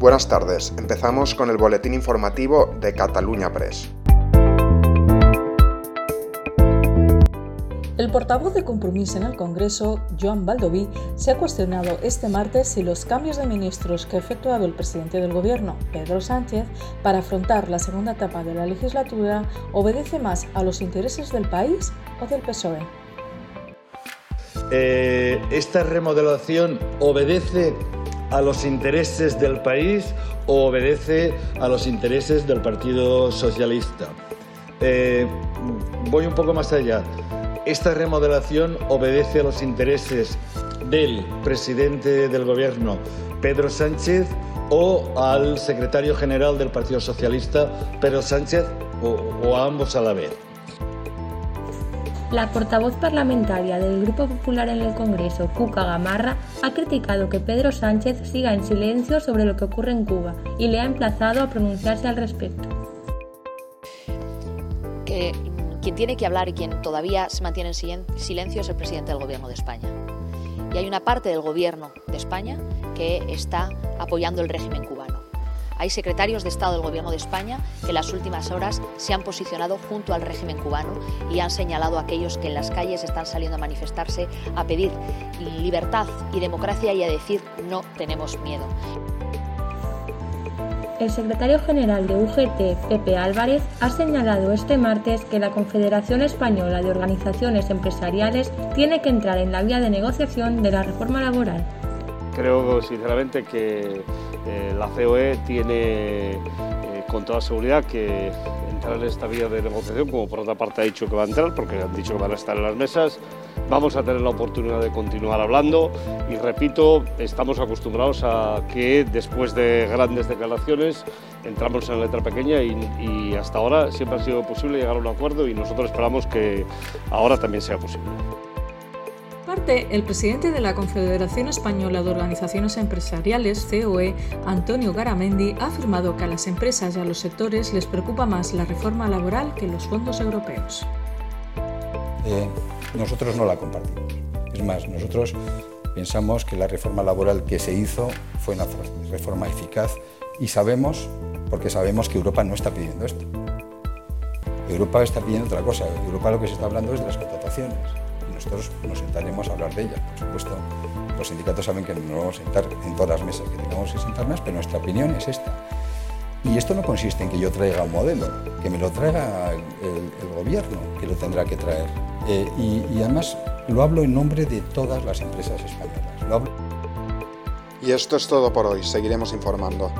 Buenas tardes, empezamos con el boletín informativo de Cataluña Press. El portavoz de Compromís en el Congreso, Joan Baldoví, se ha cuestionado este martes si los cambios de ministros que ha efectuado el presidente del Gobierno, Pedro Sánchez, para afrontar la segunda etapa de la legislatura obedece más a los intereses del país o del PSOE. Eh, ¿Esta remodelación obedece a los intereses del país o obedece a los intereses del Partido Socialista? Eh, voy un poco más allá. Esta remodelación obedece a los intereses del presidente del Gobierno, Pedro Sánchez, o al secretario general del Partido Socialista, Pedro Sánchez, o, a ambos a la vez. La portavoz parlamentaria del Grupo Popular en el Congreso, Cuca Gamarra, ha criticado que Pedro Sánchez siga en silencio sobre lo que ocurre en Cuba y le ha emplazado a pronunciarse al respecto. Quien tiene que hablar y quien todavía se mantiene en silencio es el presidente del Gobierno de España. Y hay una parte del Gobierno de España que está apoyando el régimen cubano. Hay secretarios de Estado del Gobierno de España que en las últimas horas se han posicionado junto al régimen cubano y han señalado a aquellos que en las calles están saliendo a manifestarse, a pedir libertad y democracia y a decir no tenemos miedo. El secretario general de UGT, Pepe Álvarez, ha señalado este martes que la Confederación Española de Organizaciones Empresariales tiene que entrar en la vía de negociación de la reforma laboral. Creo sinceramente que eh, la COE tiene eh, con toda seguridad que entrar en esta vía de negociación, como por otra parte ha dicho que va a entrar, porque han dicho que van a estar en las mesas, vamos a tener la oportunidad de continuar hablando y repito, estamos acostumbrados a que después de grandes declaraciones entramos en la letra pequeña y, hasta ahora siempre ha sido posible llegar a un acuerdo y nosotros esperamos que ahora también sea posible. Parte, el presidente de la Confederación Española de Organizaciones Empresariales, COE, Antonio Garamendi, ha afirmado que a las empresas y a los sectores les preocupa más la reforma laboral que los fondos europeos. Eh, nosotros no la compartimos. Es más, nosotros pensamos que la reforma laboral que se hizo fue una reforma eficaz y sabemos, porque sabemos que Europa no está pidiendo esto. Europa está pidiendo otra cosa. Europa lo que se está hablando es de las contrataciones. Y nosotros nos sentaremos a hablar de ellas. Por supuesto, los sindicatos saben que no vamos a sentar en todas las mesas que tengamos que sentarnos, pero nuestra opinión es esta. Y esto no consiste en que yo traiga un modelo, que me lo traiga el gobierno, que lo tendrá que traer. Eh, y, además lo hablo en nombre de todas las empresas españolas. Y esto es todo por hoy, seguiremos informando.